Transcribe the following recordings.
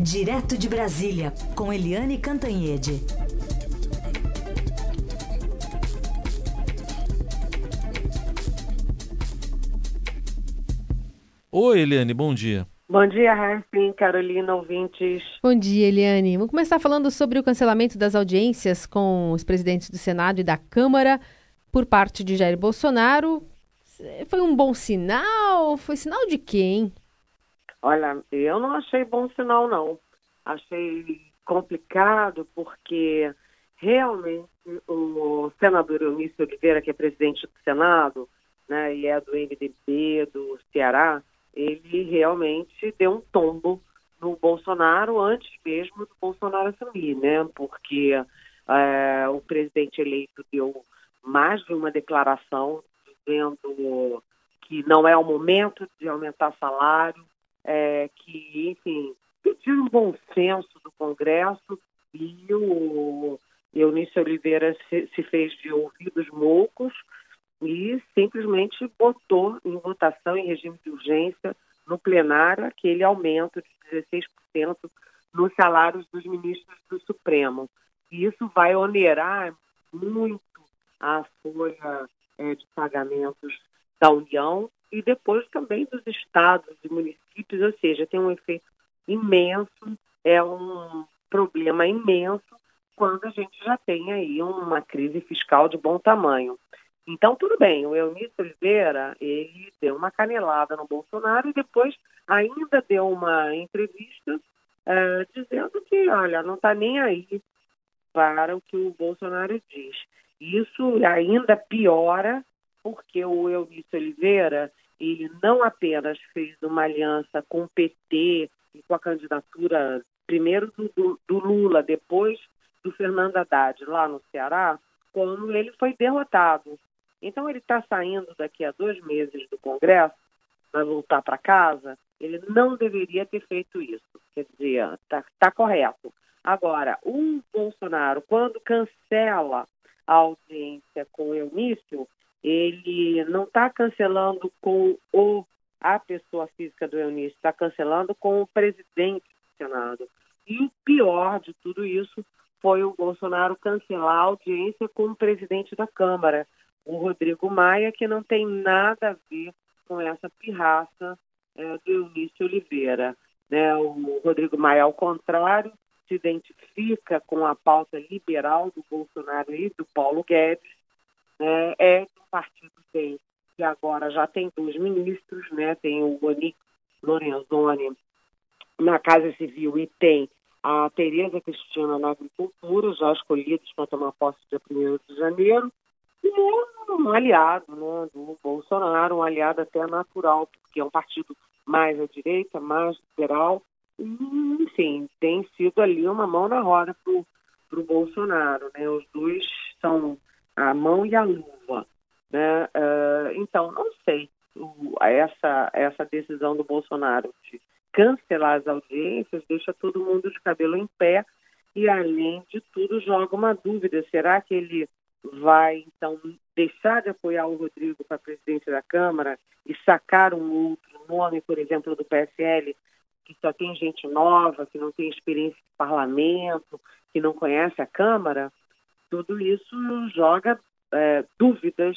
Direto de Brasília, com Eliane Cantanhede. Oi, Eliane, bom dia. Bom dia, Raíssen, Carolina, ouvintes. Bom dia, Eliane. Vamos começar falando sobre o cancelamento das audiências com os presidentes do Senado e da Câmara por parte de Jair Bolsonaro. Foi um bom sinal? Foi sinal de quem? Olha, eu não achei bom sinal, não. Achei complicado porque realmente o senador Eunício Oliveira, que é presidente do Senado, né, e é do MDB do Ceará, ele realmente deu um tombo no Bolsonaro antes mesmo do Bolsonaro assumir, né? Porque é, o presidente eleito deu mais de uma declaração dizendo que não é o momento de aumentar salário, é, que, enfim, pediu um bom senso do Congresso e o Eunício Oliveira se, se fez de ouvidos moucos e simplesmente botou em votação em regime de urgência no plenário aquele aumento de 16% nos salários dos ministros do Supremo. E isso vai onerar muito a folha é, de pagamentos da União e depois também dos estados e municípios, ou seja, tem um efeito imenso, é um problema imenso quando a gente já tem aí uma crise fiscal de bom tamanho. Então, tudo bem, o Eunício Oliveira, ele deu uma canelada no Bolsonaro e depois ainda deu uma entrevista é, dizendo que, olha, não está nem aí para o que o Bolsonaro diz. Isso ainda piora porque o Eunício Oliveira, ele não apenas fez uma aliança com o PT e com a candidatura primeiro do, do Lula, depois do Fernando Haddad lá no Ceará, como ele foi derrotado. Então, ele está saindo daqui a dois meses do Congresso, vai voltar para casa. Ele não deveria ter feito isso. Quer dizer, está tá correto. Agora, o Bolsonaro, quando cancela a audiência com o Eunício, ele não está cancelando com o, a pessoa física do Eunício, está cancelando com o presidente do Senado. E o pior de tudo isso foi o Bolsonaro cancelar a audiência com o presidente da Câmara, o Rodrigo Maia, que não tem nada a ver com essa pirraça é, do Eunício Oliveira. Né? O Rodrigo Maia, ao contrário, se identifica com a pauta liberal do Bolsonaro e do Paulo Guedes, né? é do partido tem, que agora já tem dois ministros, né? tem o Onyx Lorenzoni na Casa Civil e tem a Tereza Cristina na Agricultura, já escolhidos para tomar posse dia 1 de janeiro, e um aliado né, do Bolsonaro, um aliado até natural, porque é um partido mais à direita, mais liberal, enfim, tem sido ali uma mão na roda para o Bolsonaro. Né? Os dois são a mão e a luva. Né? Uh, então, não sei o, essa, essa decisão do Bolsonaro de cancelar as audiências deixa todo mundo de cabelo em pé e, além de tudo, joga uma dúvida: será que ele vai, então, deixar de apoiar o Rodrigo para a presidência da Câmara e sacar um outro nome, por exemplo, do PSL, que só tem gente nova, que não tem experiência de parlamento, que não conhece a Câmara, tudo isso joga é, dúvidas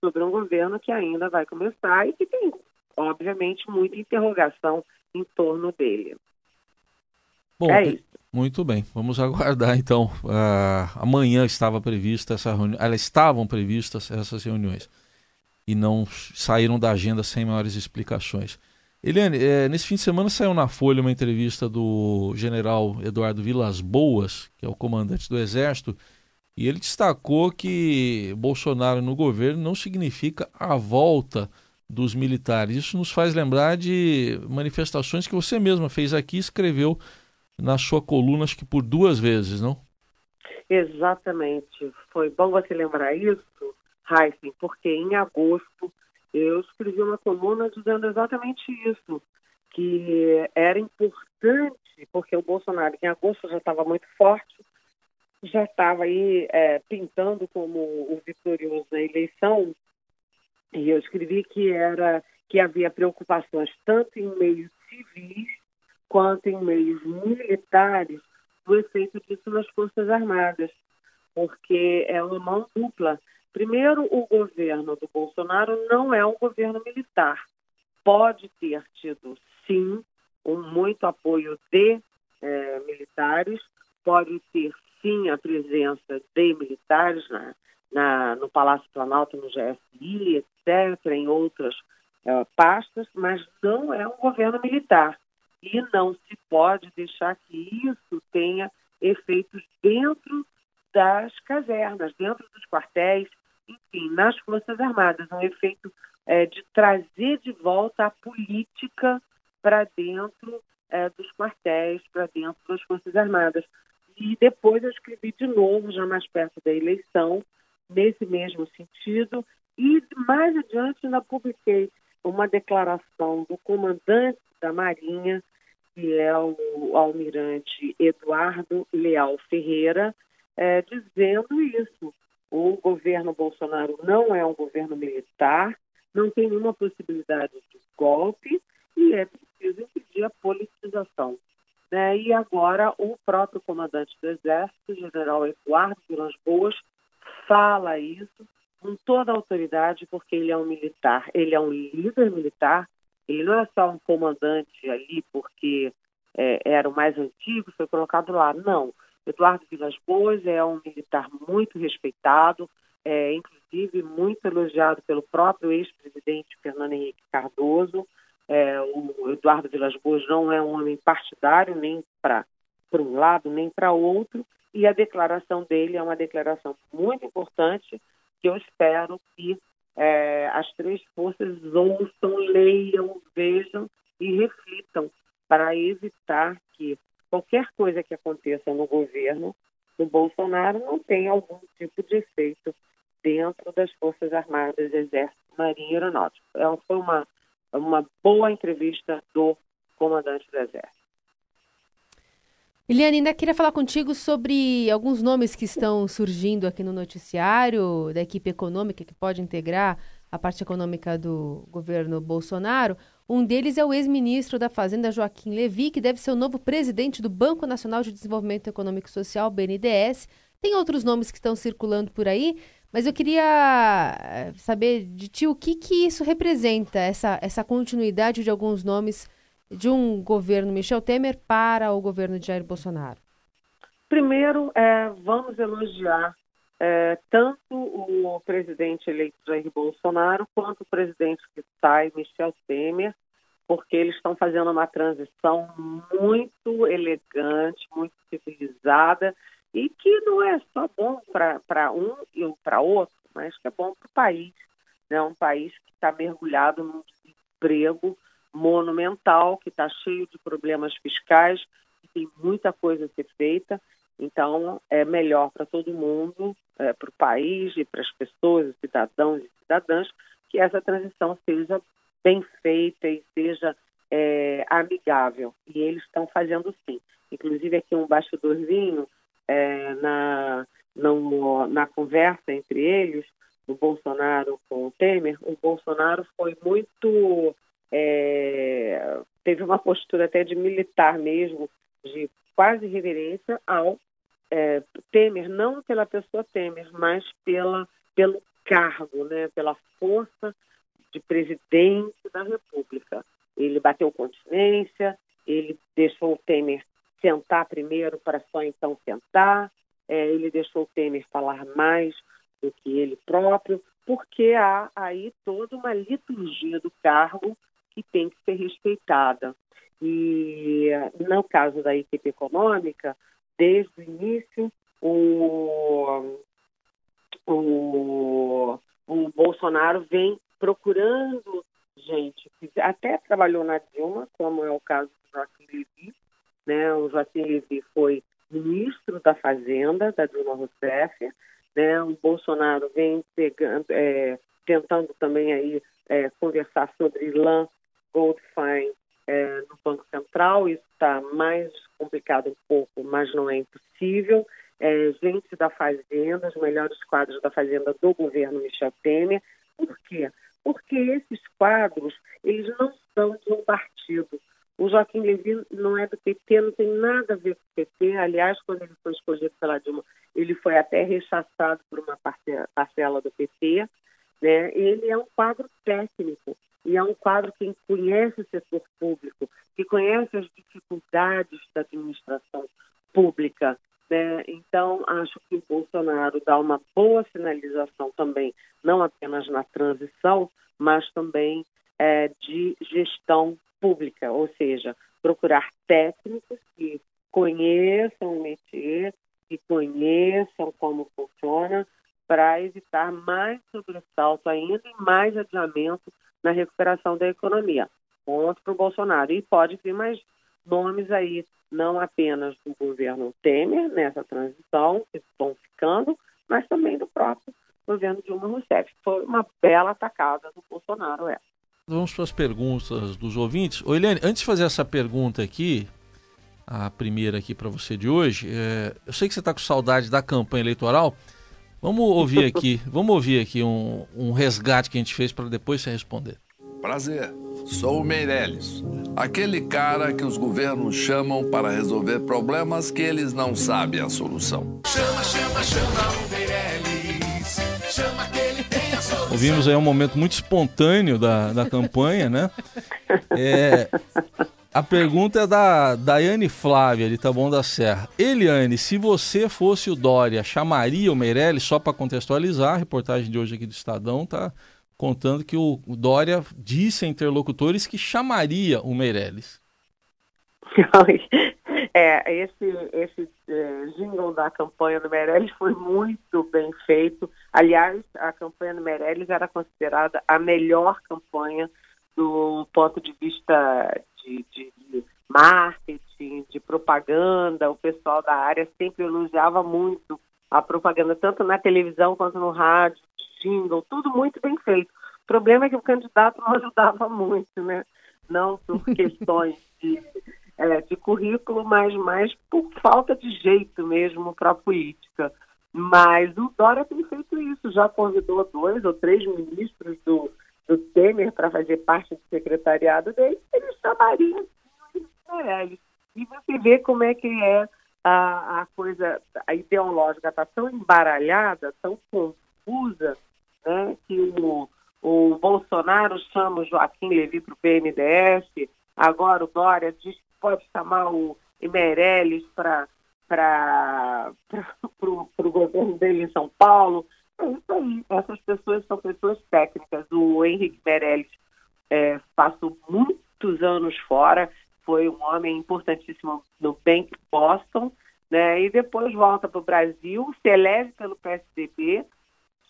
sobre um governo que ainda vai começar e que tem, obviamente, muita interrogação em torno dele. Bom, é isso. Muito bem, vamos aguardar então. Uh, amanhã estava prevista essa reunião, elas estavam previstas essas reuniões e não saíram da agenda sem maiores explicações. Eliane, é, nesse fim de semana saiu na Folha uma entrevista do general Eduardo Vilas Boas, que é o comandante do Exército, e ele destacou que Bolsonaro no governo não significa a volta dos militares. Isso nos faz lembrar de manifestações que você mesma fez aqui e escreveu na sua coluna, acho que por duas vezes, não? Exatamente. Foi bom você lembrar isso, Heisen, porque em agosto eu escrevi uma coluna dizendo exatamente isso, que era importante, porque o Bolsonaro em agosto já estava muito forte, já estava aí é, pintando como o vitorioso na eleição, e eu escrevi que era que havia preocupações tanto em meios civis quanto em meios militares o efeito disso nas Forças Armadas, porque é uma mão dupla. Primeiro, o governo do Bolsonaro não é um governo militar. Pode ter tido, sim, um muito apoio de eh, militares, pode ter, sim, a presença de militares na, na, no Palácio Planalto, no GSI, etc., em outras uh, pastas, mas não é um governo militar. E não se pode deixar que isso tenha efeitos dentro das casernas, dentro dos quartéis, enfim, nas Forças Armadas. Um efeito é, de trazer de volta a política para dentro é, dos quartéis, para dentro das Forças Armadas. E depois eu escrevi de novo, já mais perto da eleição, nesse mesmo sentido, e mais adiante ainda publiquei uma declaração do comandante da Marinha, que é o almirante Eduardo Leal Ferreira, é, dizendo isso. O governo Bolsonaro não é um governo militar, não tem nenhuma possibilidade de golpe e é preciso impedir a politização. Né? E agora o próprio comandante do Exército, general Eduardo Vilas Boas, fala isso com toda a autoridade, porque ele é um militar, ele é um líder militar, ele não é só um comandante ali porque é, era o mais antigo, foi colocado lá. Não. Eduardo Vilas Boas é um militar muito respeitado, é, inclusive muito elogiado pelo próprio ex-presidente Fernando Henrique Cardoso. É, o Eduardo Vilas Boas não é um homem partidário, nem para um lado, nem para outro, e a declaração dele é uma declaração muito importante que eu espero que é, as três forças ouçam, leiam, vejam e reflitam para evitar que qualquer coisa que aconteça no governo do Bolsonaro não tenha algum tipo de efeito dentro das Forças Armadas, Exército, Marinha e Aeronáutica. É, foi uma, uma boa entrevista do comandante do Exército. Eliane, ainda queria falar contigo sobre alguns nomes que estão surgindo aqui no noticiário da equipe econômica que pode integrar a parte econômica do governo Bolsonaro. Um deles é o ex-ministro da Fazenda, Joaquim Levi, que deve ser o novo presidente do Banco Nacional de Desenvolvimento Econômico e Social, BNDES. Tem outros nomes que estão circulando por aí, mas eu queria eh, saber de ti o que, que isso representa, essa, essa continuidade de alguns nomes de um governo Michel Temer para o governo de Jair Bolsonaro? Primeiro, é, vamos elogiar é, tanto o presidente eleito Jair Bolsonaro quanto o presidente que sai, Michel Temer, porque eles estão fazendo uma transição muito elegante, muito civilizada e que não é só bom para um e para outro, mas que é bom para o país. Né? Um país que está mergulhado num desemprego monumental, que está cheio de problemas fiscais, que tem muita coisa a ser feita. Então, é melhor para todo mundo, é, para o país e para as pessoas, cidadãos e cidadãs, que essa transição seja bem feita e seja é, amigável. E eles estão fazendo sim. Inclusive, aqui um bastidorzinho, é, na, no, na conversa entre eles, o Bolsonaro com o Temer, o Bolsonaro foi muito é, teve uma postura até de militar mesmo, de quase reverência ao é, Temer, não pela pessoa Temer, mas pela, pelo cargo, né, pela força de presidente da República. Ele bateu continência, ele deixou o Temer sentar primeiro para só então sentar, é, ele deixou o Temer falar mais do que ele próprio, porque há aí toda uma liturgia do cargo que tem que ser respeitada. E no caso da equipe econômica, desde o início, o, o, o Bolsonaro vem procurando gente que até trabalhou na Dilma, como é o caso do Joaquim Levy. Né? O Joaquim Levy foi ministro da Fazenda, da Dilma Rousseff. Né? O Bolsonaro vem pegando, é, tentando também aí é, conversar sobre lã Goldfein é, no Banco Central. Isso está mais complicado um pouco, mas não é impossível. É, gente da Fazenda, os melhores quadros da Fazenda do governo Michel Temer. Por quê? Porque esses quadros, eles não são de um partido. O Joaquim Levy não é do PT, não tem nada a ver com o PT. Aliás, quando ele foi escolhido pela Dilma, ele foi até rechaçado por uma parcela do PT. Né? Ele é um quadro técnico e é um quadro que conhece o setor público, que conhece as dificuldades da administração pública. Né? Então, acho que o Bolsonaro dá uma boa sinalização também, não apenas na transição, mas também é, de gestão pública, ou seja, procurar técnicos que conheçam o métier, que conheçam como funciona, para evitar mais sobressalto ainda e mais adiamento na recuperação da economia. Ponto para o Bolsonaro. E pode vir mais nomes aí, não apenas do governo Temer nessa transição, que estão ficando, mas também do próprio governo Dilma Rousseff. Foi uma bela atacada do Bolsonaro essa. Vamos para as perguntas dos ouvintes. Ô, Eliane, antes de fazer essa pergunta aqui, a primeira aqui para você de hoje, é, eu sei que você está com saudade da campanha eleitoral. Vamos ouvir aqui, vamos ouvir aqui um, um resgate que a gente fez para depois você responder. Prazer, sou o Meirelles, aquele cara que os governos chamam para resolver problemas que eles não sabem a solução. Chama, chama, chama o Meirelles, Ouvimos aí um momento muito espontâneo da, da campanha, né? É, a pergunta é da Daiane Flávia, de Taboão da Serra. Eliane, se você fosse o Dória, chamaria o Meirelles? Só para contextualizar, a reportagem de hoje aqui do Estadão está contando que o, Dória disse a interlocutores que chamaria o Meirelles. É, esse, esse é, jingle da campanha do Meirelles foi muito bem feito. Aliás, a campanha do Meirelles era considerada a melhor campanha do ponto de vista de, de, de marketing, de propaganda, o pessoal da área sempre elogiava muito a propaganda, tanto na televisão quanto no rádio, jingle, tudo muito bem feito. O problema é que o candidato não ajudava muito, né? Não por questões de, é, de currículo, mas mais por falta de jeito mesmo para a política. Mas o Dória tem feito isso, já convidou dois ou três ministros do, do Temer para fazer parte do secretariado dele, ele chamaria o Meirelles. E você vê como é que é a, a coisa, a ideológica está tão embaralhada, tão confusa, né, que o, o Bolsonaro chama o Joaquim Levy para o PNDS, agora o Dória diz pode chamar o Meirelles para o governo dele em São Paulo. É isso aí. Essas pessoas são pessoas técnicas. O Henrique Meirelles é, passou muitos anos fora, foi um homem importantíssimo no Bank Boston, né? E depois volta para o Brasil, se elege pelo PSDB,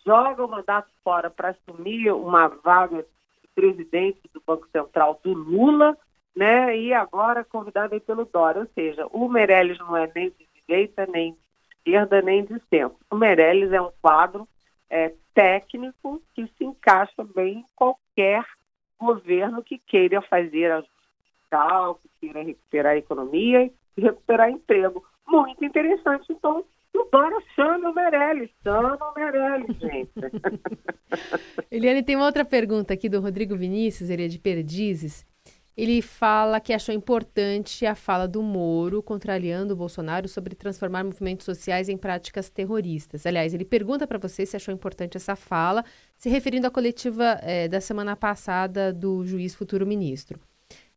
joga o mandato fora para assumir uma vaga de presidente do Banco Central do Lula, né? E agora convidado aí pelo Dória. Ou seja, o Meirelles não é nem de direita, nem de esquerda, nem de centro. O Meirelles é um quadro é, técnico que se encaixa bem em qualquer governo que queira fazer a fiscal, que queira recuperar a economia e recuperar emprego. Muito interessante. Então, o Dória chama o Meirelles, chama o Meirelles, gente. Eliane, tem uma outra pergunta aqui do Rodrigo Vinícius, ele é de Perdizes. Ele fala que achou importante a fala do Moro contrariando o Bolsonaro sobre transformar movimentos sociais em práticas terroristas. Aliás, ele pergunta para você se achou importante essa fala, se referindo à coletiva é, da semana passada do juiz futuro ministro.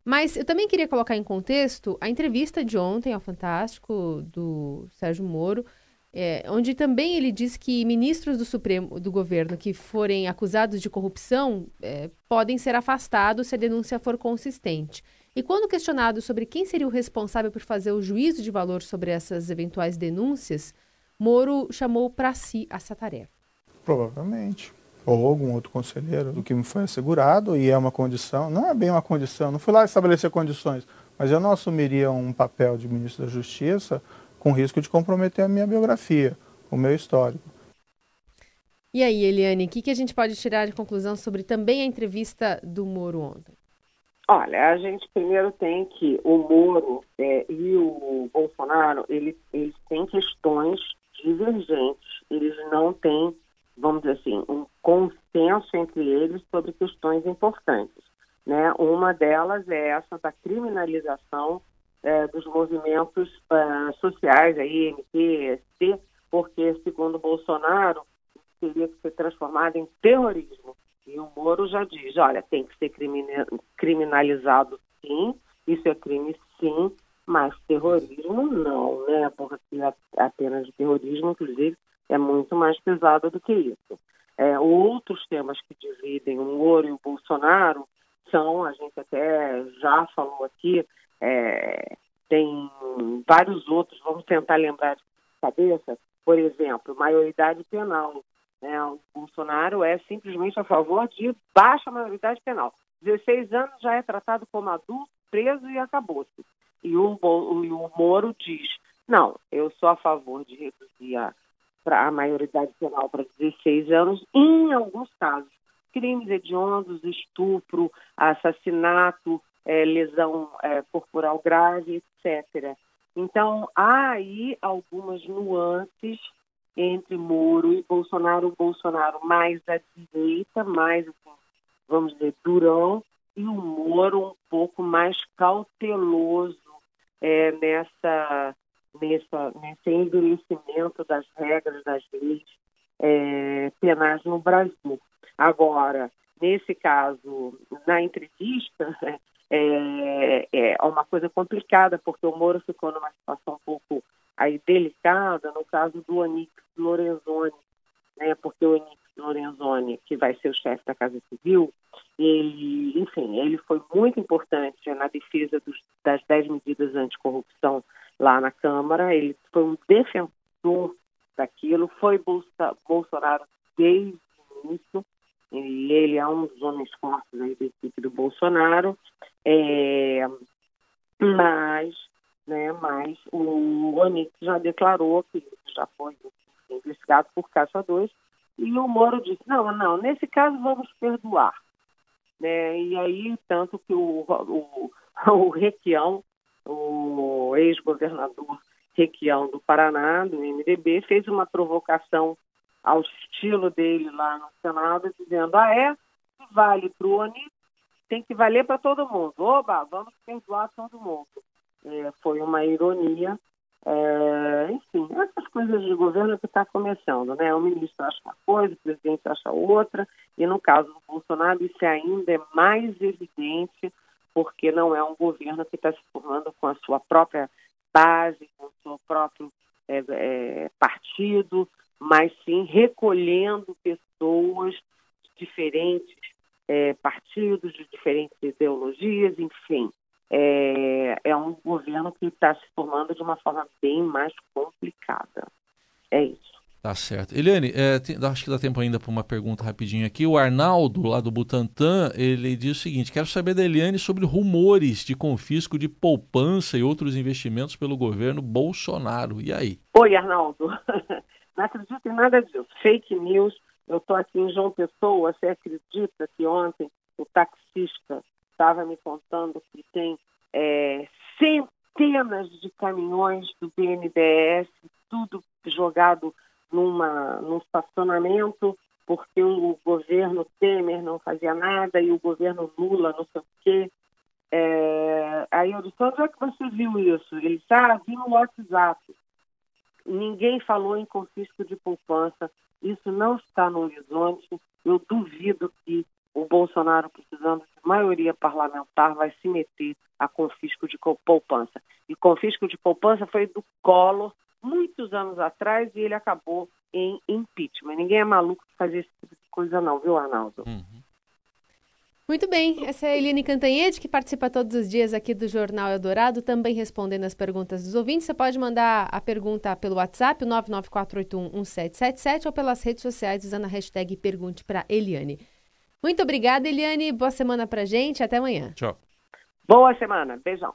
Mas eu também queria colocar em contexto a entrevista de ontem ao Fantástico do Sérgio Moro, é, onde também ele diz que ministros do Supremo do governo que forem acusados de corrupção é, podem ser afastados se a denúncia for consistente. E quando questionado sobre quem seria o responsável por fazer o juízo de valor sobre essas eventuais denúncias, Moro chamou para si essa tarefa. Provavelmente. Ou algum outro conselheiro, do que me foi assegurado, e é uma condição, não é bem uma condição, não fui lá estabelecer condições, mas eu não assumiria um papel de ministro da Justiça com risco de comprometer a minha biografia, o meu histórico. E aí, Eliane, o que, que a gente pode tirar de conclusão sobre também a entrevista do Moro ontem? Olha, a gente primeiro tem que o Moro é, e o Bolsonaro, eles, eles têm questões divergentes, eles não têm, vamos dizer assim, um consenso entre eles sobre questões importantes. Né? Uma delas é essa da criminalização é, dos movimentos uh, sociais, aí, MT, porque, segundo Bolsonaro, teria que ser transformado em terrorismo. E o Moro já diz, olha, tem que ser criminalizado sim, isso é crime sim, mas terrorismo não, né? Porque a pena de terrorismo, inclusive, é muito mais pesada do que isso. É, outros temas que dividem o Moro e o Bolsonaro são, a gente até já falou aqui, é, tem vários outros, vamos tentar lembrar de cabeça, por exemplo, maioridade penal. Né? O Bolsonaro é simplesmente a favor de baixa maioridade penal. 16 anos já é tratado como adulto, preso e acabou-se. E o, o, o Moro diz, não, eu sou a favor de reduzir a, a maioridade penal para 16 anos, em alguns casos. Crimes hediondos, estupro, assassinato, é, lesão é, corporal grave, etc. Então, há aí algumas nuances entre Moro e Bolsonaro. O Bolsonaro mais à direita, mais, assim, vamos dizer, durão, e o Moro um pouco mais cauteloso é, nessa, nessa, nesse endurecimento das regras, das leis é, penais no Brasil. Agora, nesse caso, na entrevista, é, é uma coisa complicada, porque o Moro ficou numa situação um pouco aí delicada no caso do Onix Lorenzoni, né, porque o Onix Lorenzoni, que vai ser o chefe da Casa Civil, ele, enfim, ele foi muito importante na defesa dos, das 10 medidas anticorrupção lá na Câmara, ele foi um defensor daquilo, foi Bolsa, Bolsonaro desde o início, e ele é um dos homens fortes aí da equipe do Bolsonaro, é, mas, né, mas o Onix já declarou que já foi investigado por 2 e o Moro disse, não, não, nesse caso vamos perdoar. Né? E aí, tanto que o, o, o Requião, o ex-governador Requião do Paraná, do MDB, fez uma provocação ao estilo dele lá no Senado, dizendo: ah, é? Vale para o Onix, tem que valer para todo mundo. Oba, vamos perdoar todo mundo. É, foi uma ironia. É, enfim, essas coisas de governo que está começando, né? O ministro acha uma coisa, o presidente acha outra, e no caso do Bolsonaro isso ainda é mais evidente, porque não é um governo que está se formando com a sua própria base, com o seu próprio é, é, partido, mas sim recolhendo pessoas de diferentes é, partidos, de diferentes ideologias, enfim. É, é um governo que está se formando de uma forma bem mais complicada. É isso. Tá certo. Eliane, é, tem, acho que dá tempo ainda para uma pergunta rapidinho aqui. O Arnaldo, lá do Butantan, ele diz o seguinte: quero saber da Eliane sobre rumores de confisco de poupança e outros investimentos pelo governo Bolsonaro. E aí? Oi, Arnaldo. Não acredito em nada disso. Fake news. Eu estou aqui em João Pessoa. Você acredita que ontem o taxista estava me contando que tem é, centenas de caminhões do BNDES, tudo jogado numa, num estacionamento, porque o governo Temer não fazia nada e o governo Lula não sei o quê. É, aí eu disse, onde é que você viu isso? Ele disse, ah, vi no WhatsApp. Ninguém falou em confisco de poupança. Isso não está no horizonte. Eu duvido que o Bolsonaro, precisando de maioria parlamentar, vai se meter a confisco de poupança. E confisco de poupança foi do Collor muitos anos atrás e ele acabou em impeachment. Ninguém é maluco de fazer esse tipo de coisa, não, viu, Arnaldo? Uhum. Muito bem, essa é a Eline Cantanhede, que participa todos os dias aqui do Jornal Eldorado, também respondendo as perguntas dos ouvintes. Você pode mandar a pergunta pelo WhatsApp, 994811777, ou pelas redes sociais usando a hashtag Pergunte para Eliane. Muito obrigada, Eliane. Boa semana pra gente. Até amanhã. Tchau. Boa semana. Beijão.